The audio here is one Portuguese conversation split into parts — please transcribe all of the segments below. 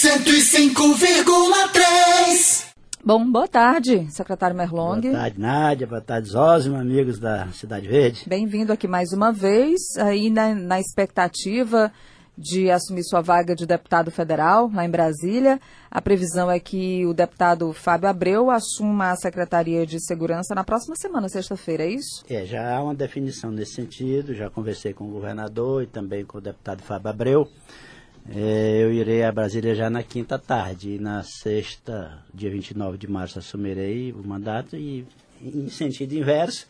105,3. Bom, boa tarde, secretário Merlong. Boa tarde, Nádia. Boa tarde, Zózimo, amigos da Cidade Verde. Bem-vindo aqui mais uma vez, aí na, na, expectativa de assumir sua vaga de deputado federal lá em Brasília. A previsão é que o deputado Fábio Abreu assuma a Secretaria de Segurança na próxima semana, sexta-feira, é isso? É, já há uma definição nesse sentido, já conversei com o governador e também com o deputado Fábio Abreu. É, eu irei a Brasília já na quinta tarde. E na sexta, dia 29 de março, assumirei o mandato e, em sentido inverso,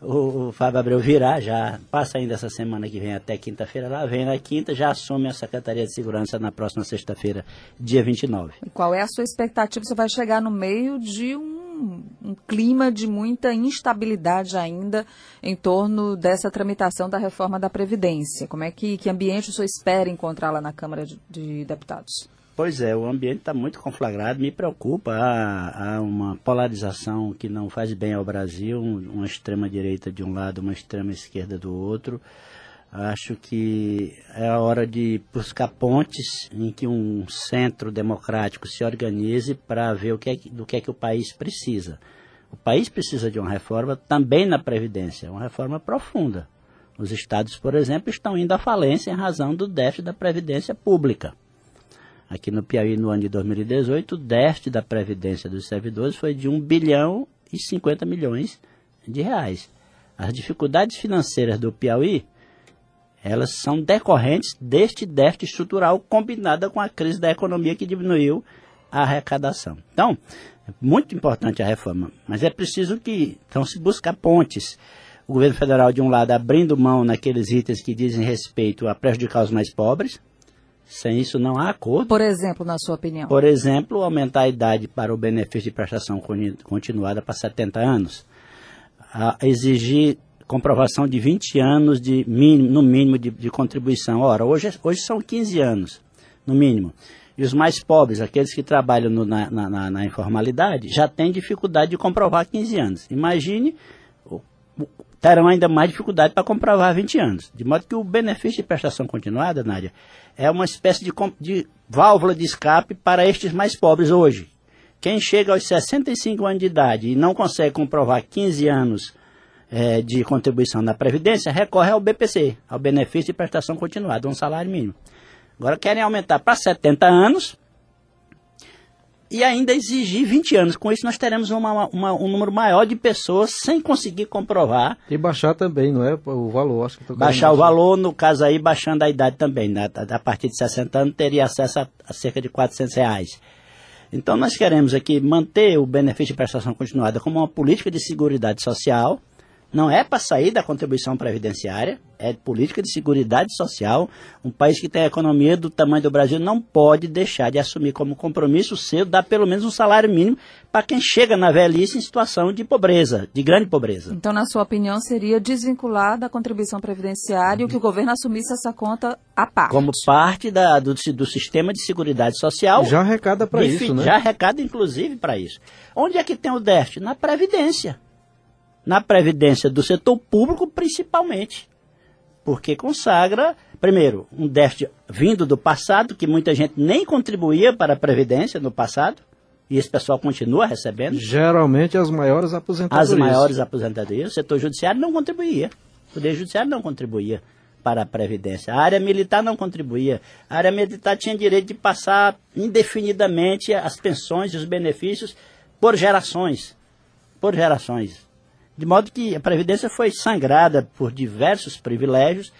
o, o Fábio Abreu virá, já passa ainda essa semana que vem até quinta-feira lá, vem na quinta, já assume a Secretaria de Segurança na próxima sexta-feira, dia 29. E qual é a sua expectativa? Você vai chegar no meio de um um, clima de muita instabilidade ainda em torno dessa tramitação da reforma da Previdência. Como é que, que ambiente o senhor espera encontrar lá na Câmara de, de Deputados? Pois é, o ambiente está muito conflagrado, me preocupa. Há, há, uma polarização que não faz bem ao Brasil, uma extrema-direita de um lado, uma extrema-esquerda do outro. Acho que é a hora de buscar pontes em que um centro democrático se organize para ver o que é, do que é que o país precisa. O país precisa de uma reforma também na Previdência, uma reforma profunda. Os estados, por exemplo, estão indo à falência em razão do déficit da Previdência Pública. Aqui no Piauí, no ano de 2018, o déficit da Previdência dos servidores foi de 1 bilhão e 50 milhões de reais. As dificuldades financeiras do Piauí elas são decorrentes deste déficit estrutural combinada com a crise da economia que diminuiu a arrecadação. Então, é muito importante a reforma, mas é preciso que então se buscar pontes. O governo federal, de um lado, abrindo mão naqueles itens que dizem respeito a prejudicar os mais pobres, sem isso não há acordo. Por exemplo, na sua opinião? Por exemplo, aumentar a idade para o benefício de prestação continuada para 70 anos. Exigir comprovação de 20 anos de mínimo, no mínimo de, de contribuição. Ora, hoje, hoje são 15 anos, no mínimo. E os mais pobres, aqueles que trabalham no, na, na, na, informalidade, já têm dificuldade de comprovar 15 anos. Imagine, terão ainda mais dificuldade para comprovar 20 anos. De modo que o benefício de prestação continuada, Nádia, é uma espécie de, de válvula de escape para estes mais pobres hoje. Quem chega aos 65 anos de idade e não consegue comprovar 15 anos é, de contribuição na Previdência recorre ao BPC, ao benefício de prestação continuada, um salário mínimo. Agora querem aumentar para 70 anos e ainda exigir 20 anos. Com isso, nós teremos uma, uma, um número maior de pessoas sem conseguir comprovar. E baixar também, não é? O valor, acho que Baixar, baixar o valor, no caso aí, baixando a idade também. Né? A partir de 60 anos, teria acesso a, a cerca de 400 reais. Então, nós queremos aqui manter o benefício de prestação continuada como uma política de segurança social não é para sair da contribuição previdenciária, é política de segurança social. Um país que tem a economia do tamanho do Brasil não pode deixar de assumir como compromisso seu dar pelo menos um salário mínimo para quem chega na velhice em situação de pobreza, de grande pobreza. Então, na sua opinião, seria desvincular da contribuição previdenciária e que o governo assumisse essa conta à parte? Como parte da, do, do sistema de segurança social. Já arrecada para isso, né? Já arrecada, inclusive, para isso. Onde é que tem o déficit? Na Previdência na previdência do setor público, principalmente. Porque consagra, primeiro, um déficit vindo do passado, que muita gente nem contribuía para a previdência no passado, e esse pessoal continua recebendo. Geralmente as maiores aposentadorias. As maiores aposentadorias. O setor judiciário não contribuía. O Poder Judiciário não contribuía para a Previdência. A área militar não contribuía. A área militar tinha direito de passar indefinidamente as pensões e os benefícios por gerações. Por gerações. De modo que a Previdência foi sangrada por diversos privilégios.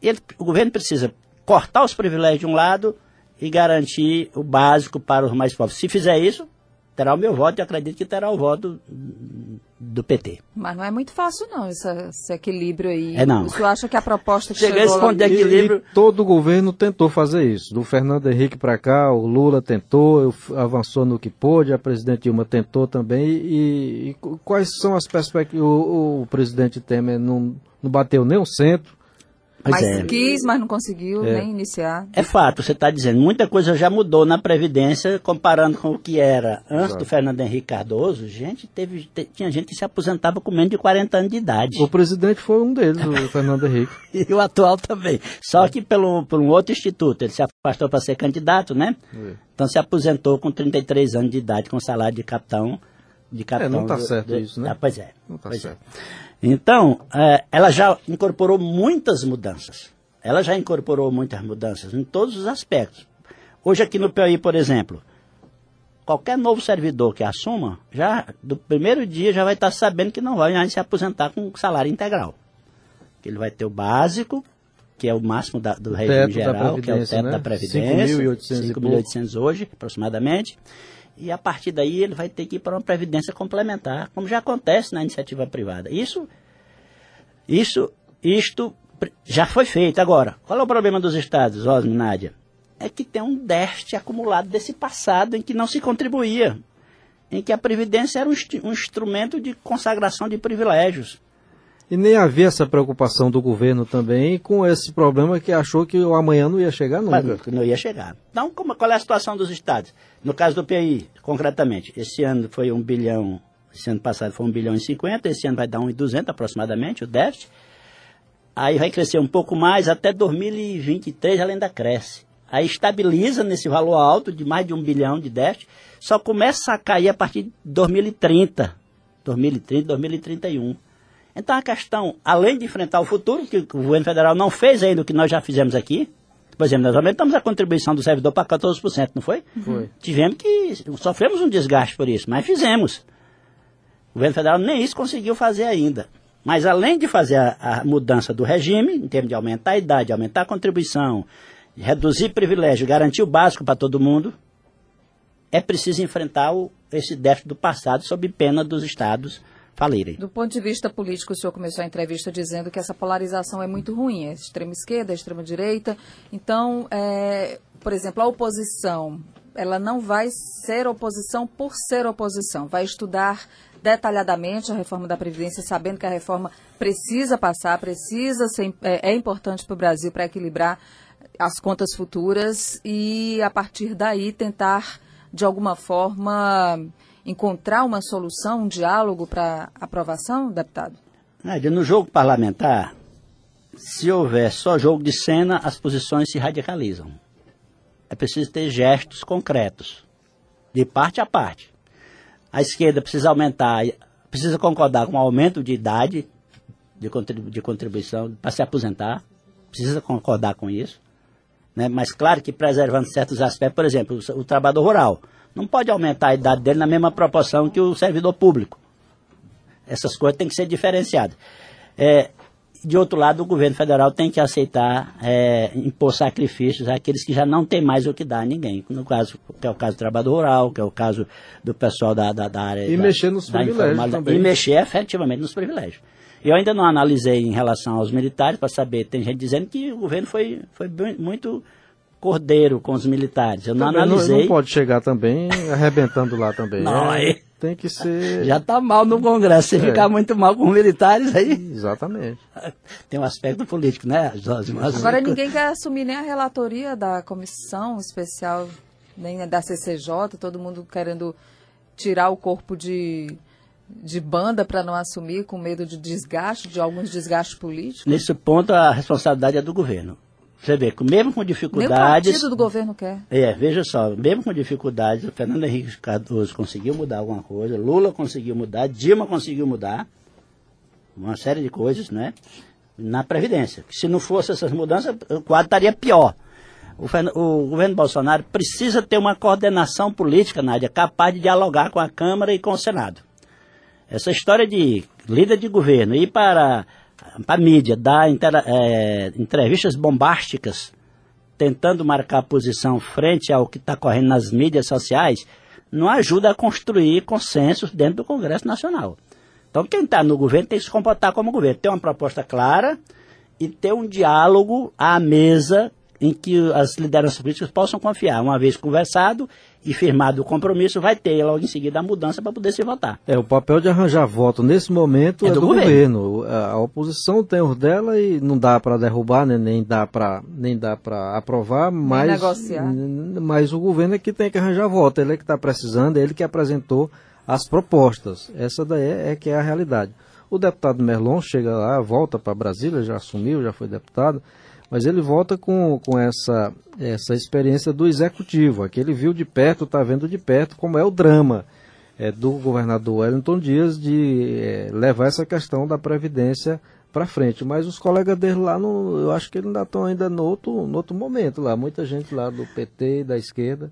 Ele, o governo precisa cortar os privilégios de um lado e garantir o básico para os mais pobres. Se fizer isso, terá o meu voto e acredito que terá o voto do PT. Mas não é muito fácil não, esse, esse equilíbrio aí. É não. Você acha que a proposta que Chega esse ponto de equilíbrio... E, e todo o governo tentou fazer isso. Do Fernando Henrique para cá, o Lula tentou, avançou no que pôde, a presidente Dilma tentou também. E, e quais são as perspectivas? O, o, presidente Temer não, não bateu nem o centro mas é. quis, mas não conseguiu é. nem iniciar. É fato, você está dizendo. Muita coisa já mudou na Previdência, comparando com o que era antes Exato. do Fernando Henrique Cardoso. Gente, teve, te, tinha gente que se aposentava com menos de 40 anos de idade. O presidente foi um deles, o Fernando Henrique. e o atual também. Só é. que pelo, por um outro instituto. Ele se afastou para ser candidato, né? É. Então se aposentou com 33 anos de idade, com salário de capitão. De capitão é, não está certo do, isso, né? Ah, pois é. Não está é. certo. Então, é, ela já incorporou muitas mudanças. Ela já incorporou muitas mudanças em todos os aspectos. Hoje aqui no Piauí, por exemplo, qualquer novo servidor que assuma, já do primeiro dia já vai estar sabendo que não vai mais se aposentar com salário integral. Que ele vai ter o básico, que é o máximo da, do regime geral, que é o teto né? da Previdência, 5.800 hoje, aproximadamente. E a partir daí ele vai ter que ir para uma previdência complementar, como já acontece na iniciativa privada. Isso, isso, isto já foi feito. Agora, qual é o problema dos estados, Osmo Nádia? É que tem um déficit acumulado desse passado em que não se contribuía, em que a previdência era um, um instrumento de consagração de privilégios. E nem havia essa preocupação do governo também com esse problema que achou que o amanhã não ia chegar nunca. Mas não ia chegar. Então, como, qual é a situação dos estados? No caso do PI, concretamente, esse ano foi um bilhão, esse ano passado foi um bilhão e cinquenta, esse ano vai dar um e duzentos aproximadamente, o déficit. Aí vai crescer um pouco mais, até 2023 ela ainda cresce. Aí estabiliza nesse valor alto de mais de um bilhão de déficit, só começa a cair a partir de 2030. 2030, 2031. Então a questão, além de enfrentar o futuro, que o governo federal não fez ainda o que nós já fizemos aqui, por exemplo, nós aumentamos a contribuição do servidor para 14%, não foi? Foi. Tivemos que, sofremos um desgaste por isso, mas fizemos. O governo federal nem isso conseguiu fazer ainda. Mas além de fazer a, a mudança do regime, em termos de aumentar a idade, aumentar a contribuição, reduzir privilégio, garantir o básico para todo mundo, é preciso enfrentar o, esse déficit do passado sob pena dos estados falirem. Do ponto de vista político, o senhor começou a entrevista dizendo que essa polarização é muito ruim, é extrema esquerda, extrema direita. Então, é, por exemplo, a oposição, ela não vai ser oposição por ser oposição, vai estudar detalhadamente a reforma da Previdência, sabendo que a reforma precisa passar, precisa ser, é, é importante para o Brasil para equilibrar as contas futuras e, a partir daí, tentar, de alguma forma, encontrar uma solução, um diálogo para aprovação, deputado? Nádia, no jogo parlamentar, se houver só jogo de cena, as posições se radicalizam. É preciso ter gestos concretos, de parte a parte. A esquerda precisa aumentar, precisa concordar com o aumento de idade de, contribu de contribuição para se aposentar, precisa concordar com isso. Né? Mas claro que preservando certos aspectos, por exemplo, o, o trabalhador rural não pode aumentar a idade dele na mesma proporção que o servidor público. Essas coisas têm que ser diferenciadas. É, de outro lado, o governo federal tem que aceitar é, impor sacrifícios àqueles que já não têm mais o que dar a ninguém. No caso, que é o caso do trabalhador rural, que é o caso do pessoal da, da, da área. E da, mexer nos privilégios também. E mexer efetivamente nos privilégios. Eu ainda não analisei em relação aos militares para saber, tem gente dizendo que o governo foi, foi muito cordeiro com os militares. Eu não analisei. Não, não, pode chegar também arrebentando lá também. Não, é, aí. Tem que ser. Já está mal no Congresso. Se é. ficar muito mal com os militares aí. Exatamente. Tem um aspecto político, né, Jorge? Mas... Agora ninguém quer assumir nem a relatoria da comissão especial, nem da CCJ, todo mundo querendo tirar o corpo de de banda para não assumir com medo de desgaste, de alguns desgastes políticos? Nesse ponto, a responsabilidade é do governo. Você vê, mesmo com dificuldades. Nem o partido do governo quer. É, veja só, mesmo com dificuldades, o Fernando Henrique Cardoso conseguiu mudar alguma coisa, Lula conseguiu mudar, Dilma conseguiu mudar, uma série de coisas, né? Na Previdência. Se não fosse essas mudanças, o quadro estaria pior. O, o, governo Bolsonaro precisa ter uma coordenação política, Nádia, capaz de dialogar com a Câmara e com o Senado. Essa história de líder de governo ir para para a mídia, dar é, entrevistas bombásticas, tentando marcar posição frente ao que está correndo nas mídias sociais, não ajuda a construir consensos dentro do Congresso Nacional. Então, quem está no governo tem que se comportar como governo, ter uma proposta clara e ter um diálogo à mesa em que as lideranças políticas possam confiar. Uma vez conversado e firmado o compromisso, vai ter logo em seguida a mudança para poder se votar. É, o papel de arranjar voto nesse momento é, é do, do governo. governo. A, oposição tem os dela e não dá para derrubar, né, nem dá para nem dá para aprovar, mas, negociar. mas o governo é que tem que arranjar voto, ele é que está precisando, é ele que apresentou as propostas. Essa daí é, é que é a realidade. O deputado Merlon chega lá, volta para Brasília, já assumiu, já foi deputado, mas ele volta com, com essa, essa experiência do executivo, aqui ele viu de perto, está vendo de perto como é o drama é, do governador Wellington Dias de é, levar essa questão da Previdência para frente. Mas os colegas dele lá, eu acho que eles ainda estão ainda no outro, no outro momento lá, muita gente lá do PT da esquerda.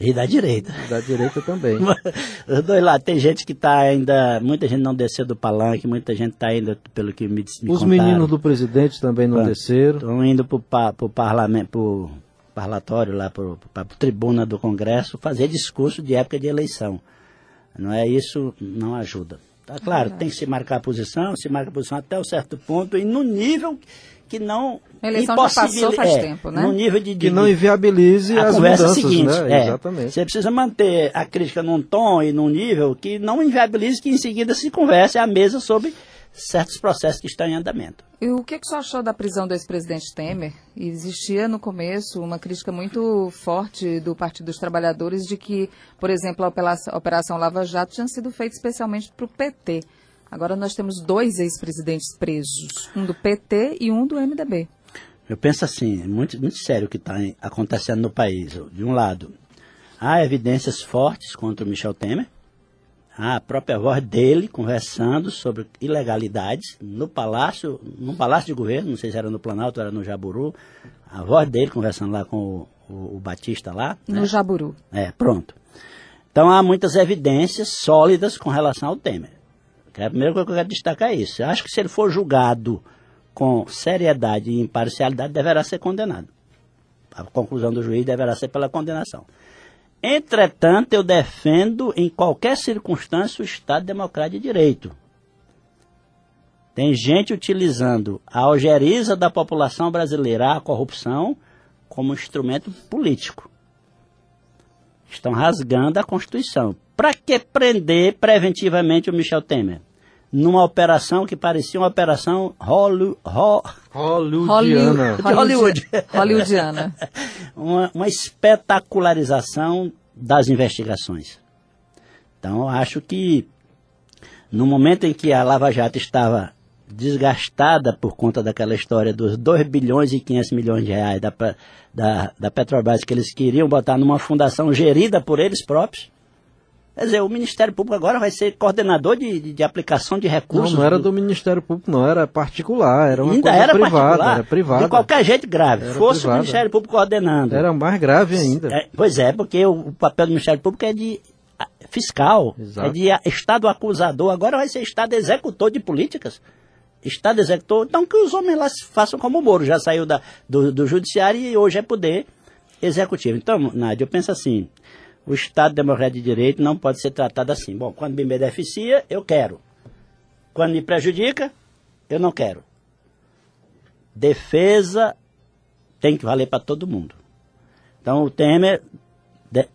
E da direita. E da direita também. Os dois lá, tem gente que está ainda, muita gente não desceu do palanque, muita gente está ainda, pelo que me, me Os contaram. meninos do presidente também não desceram. Estão indo para o parlamento, pro parlatório lá, para a tribuna do Congresso, fazer discurso de época de eleição. Não é isso, não ajuda. Tá claro, é tem que se marcar a posição, se marca a posição até um certo ponto e no nível que não a eleição já passou faz é, tempo, né? No nível de, de que não inviabilize a as conversa mudanças, seguinte, né? É, Exatamente. Você precisa manter a crítica num tom e num nível que não inviabilize que em seguida se converse à mesa sobre certos processos que estão em andamento. E o que, que você achou da prisão do ex-presidente Temer? Existia no começo uma crítica muito forte do Partido dos Trabalhadores de que, por exemplo, a Operação Lava Jato tinha sido feita especialmente para o PT. Agora nós temos dois ex-presidentes presos, um do PT e um do MDB. Eu penso assim, é muito, muito sério o que está acontecendo no país. De um lado, há evidências fortes contra o Michel Temer, a própria voz dele conversando sobre ilegalidades no palácio, no palácio de governo, não sei se era no Planalto, ou era no Jaburu, a voz dele conversando lá com o, o, o Batista lá. No né? Jaburu. É, pronto. Então há muitas evidências sólidas com relação ao Temer. A primeira coisa que eu quero destacar é isso. Eu acho que se ele for julgado com seriedade e imparcialidade, deverá ser condenado. A conclusão do juiz deverá ser pela condenação. Entretanto, eu defendo em qualquer circunstância o Estado Democrático de Direito. Tem gente utilizando a algeriza da população brasileira, a corrupção, como instrumento político. Estão rasgando a Constituição. Para que prender preventivamente o Michel Temer? Numa operação que parecia uma operação Hollywood, hollywoodiana. Hollywood. Hollywoodiana. uma, uma espetacularização das investigações. Então, acho que no momento em que a Lava Jato estava desgastada por conta daquela história dos 2 bilhões e 500 milhões de reais da, da, da Petrobras que eles queriam botar numa fundação gerida por eles próprios, Quer dizer, o Ministério Público agora vai ser coordenador de, de, de aplicação de recursos. Não, não era do... Ministério Público, não, era particular, era uma Ainda coisa era privada, particular, era privada. De qualquer jeito grave, era fosse privada. o Ministério Público coordenando. Era mais grave ainda. É, pois é, porque o, o, papel do Ministério Público é de fiscal, Exato. é de Estado acusador, agora vai ser Estado executor de políticas. Estado executor, então que os homens lá façam como o Moro, já saiu da, do, do judiciário e hoje é poder executivo. Então, Nádia, eu penso assim, o Estado Democrático de Direito não pode ser tratado assim. Bom, quando me beneficia, eu quero. Quando me prejudica, eu não quero. Defesa tem que valer para todo mundo. Então o Temer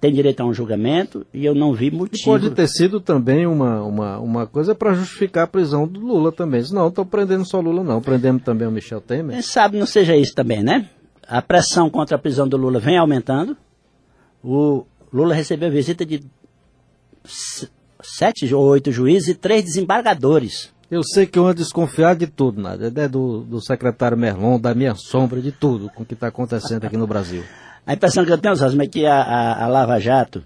tem direito a um julgamento e eu não vi motivo. Pode ter sido também uma, uma, uma coisa para justificar a prisão do Lula também. Não, estou prendendo só Lula, não. Prendendo também o Michel Temer. Quem sabe não seja isso também, né? A pressão contra a prisão do Lula vem aumentando. O, Lula recebeu a visita de sete ou oito juízes e três desembargadores. Eu sei que eu ando desconfiado de tudo, nada. É do, do secretário Merlon, da minha sombra, de tudo com o que está acontecendo aqui no Brasil. A impressão que eu tenho, Zosma, é que a, a, a, Lava Jato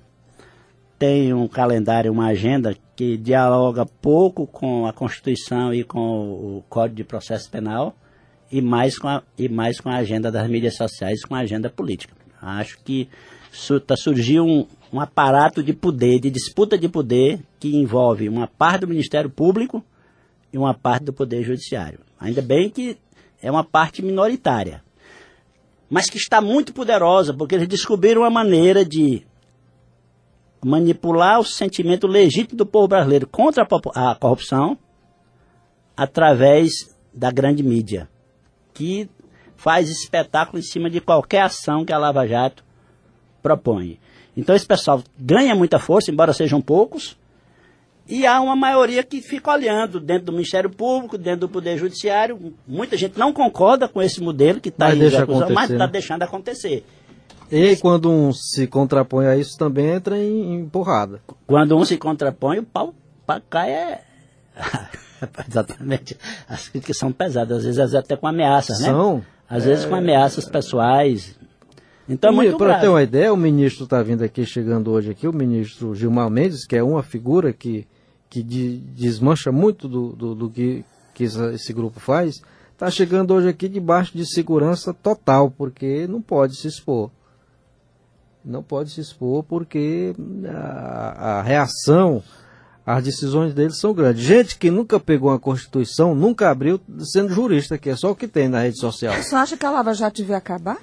tem um calendário, uma agenda que dialoga pouco com a Constituição e com o Código de Processo Penal e mais com a, e mais com a agenda das mídias sociais, com a agenda política. Acho que está surgindo um, um aparato de poder, de disputa de poder, que envolve uma parte do Ministério Público e uma parte do Poder Judiciário. Ainda bem que é uma parte minoritária, mas que está muito poderosa, porque eles descobriram uma maneira de manipular o sentimento legítimo do povo brasileiro contra a, a corrupção através da grande mídia, que faz espetáculo em cima de qualquer ação que a Lava Jato propõe. Então esse pessoal ganha muita força, embora sejam poucos, e há uma maioria que fica olhando dentro do Ministério Público, dentro do Poder Judiciário. Muita gente não concorda com esse modelo que está em deixa execução, mas está né? deixando acontecer. E aí, quando um se contrapõe a isso, também entra em, em porrada. Quando um se contrapõe, o pau cai é. Exatamente. As críticas são pesadas, às vezes até com ameaças, né? São. Às vezes com ameaças pessoais. Então é muito Para ter uma ideia, o ministro está vindo aqui, chegando hoje aqui, o ministro Gilmar Mendes, que é uma figura que, que de- desmancha muito do, do, do que, que esse grupo faz, está chegando hoje aqui debaixo de segurança total, porque não pode se expor. Não pode se expor porque a, a reação, as decisões deles são grandes. Gente que nunca pegou uma Constituição, nunca abriu, sendo jurista, que é só o que tem na rede social. Você acha que a Lava Jato devia acabar?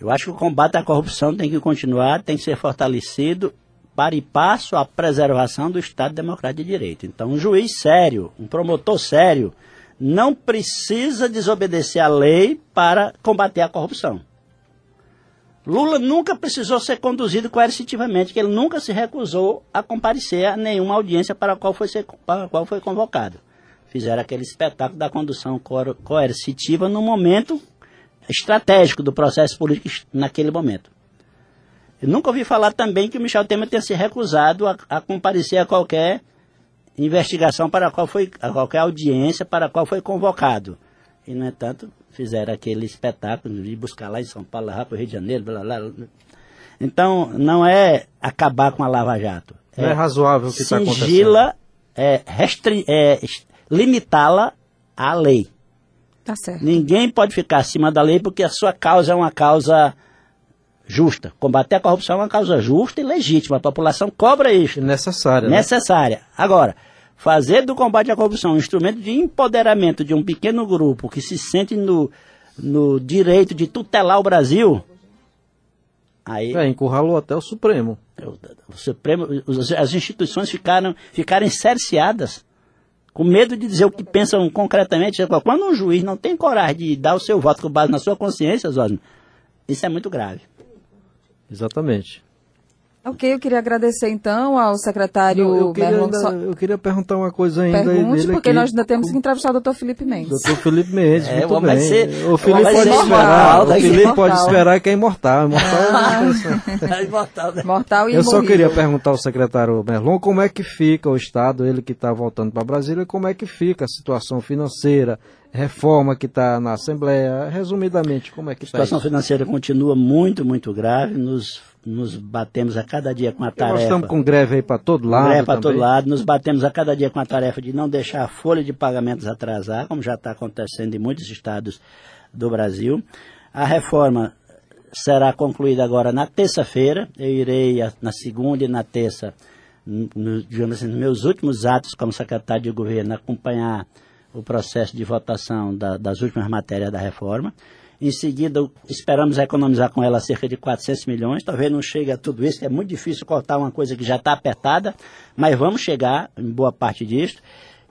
Eu acho que o combate à corrupção tem que continuar, tem que ser fortalecido para e passo à preservação do Estado Democrático de Direito. Então, um juiz sério, um promotor sério, não precisa desobedecer a lei para combater a corrupção. Lula nunca precisou ser conduzido coercitivamente, que ele nunca se recusou a comparecer a nenhuma audiência para a qual foi, ser- para a qual foi convocado. Fizeram aquele espetáculo da condução coer- coercitiva no momento estratégico do processo político naquele momento. Eu nunca ouvi falar também que o Michel Temer tenha se recusado a, a comparecer a qualquer investigação para a qual foi, a qualquer audiência para a qual foi convocado. E, no entanto, fizeram aquele espetáculo de buscar lá em São Paulo, lá para o Rio de Janeiro, blá, blá, blá. Então, não é acabar com a Lava Jato. Não é razoável o que está acontecendo. Singila, é, é, limitá-la à lei. Tá certo. Ninguém pode ficar acima da lei porque a sua causa é uma causa justa. Combater a corrupção é uma causa justa e legítima. A população cobra isso. necessária. né? Necessária. Agora, fazer do combate à corrupção um instrumento de empoderamento de um pequeno grupo que se sente no, no direito de tutelar o Brasil, aí É, encurralou até o Supremo. o, o Supremo, os- as instituições ficaram, ficaram cerceadas, com medo de dizer o que pensam concretamente. Quando um juiz não tem coragem de dar o seu voto com base na sua consciência, Zosmo, isso é muito grave. Exatamente. Ok, eu queria agradecer então ao secretário Não, eu, queria Merlon ainda- So- eu queria perguntar uma coisa ainda. Pergunte, dele porque aqui. nós ainda temos que entrevistar o doutor Felipe Mendes. Doutor Felipe Mendes, É, muito bem. ser- o Felipe pode ser esperar. imortal O. Felipe pode Imortal. esperar que é imortal. imortal é Imortal, né? Mortal e Eu só queria perguntar ao secretário Merlon como é que fica o Estado, ele que está voltando para Brasília, como é que fica a situação financeira, reforma que está na Assembleia, resumidamente, como é que A está situação isso? financeira continua muito, muito grave. Nos, nos batemos a cada dia com a Porque Nós tarefa. estamos com greve aí para todo lado Greve para todo lado. Nos batemos a cada dia com a tarefa de não deixar a folha de pagamentos atrasar, como já está acontecendo em muitos estados do Brasil. A reforma será concluída agora na terça-feira. Eu irei na segunda e na terça, no- digamos assim, nos meus últimos atos como secretário de governo, acompanhar o processo de votação da- das últimas matérias da reforma. Em seguida, esperamos economizar com ela cerca de 400 milhões. Talvez não chegue a tudo isso, é muito difícil cortar uma coisa que já está apertada, mas vamos chegar em boa parte disso.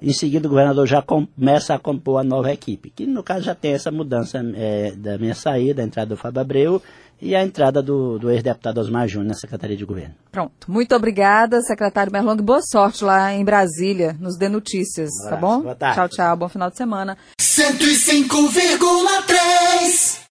Em seguida, o governador já começa a compor a nova equipe, que no caso já tem essa mudança eh, da minha saída, a entrada do Fábio Abreu e a entrada do, do ex-deputado Osmar Júnior na Secretaria de Governo. Pronto. Muito obrigada, secretário Merlong. Boa sorte lá em Brasília. Nos dê notícias, Um tá bom? Boa tarde. Tchau, tchau. Bom final de semana. 105,3.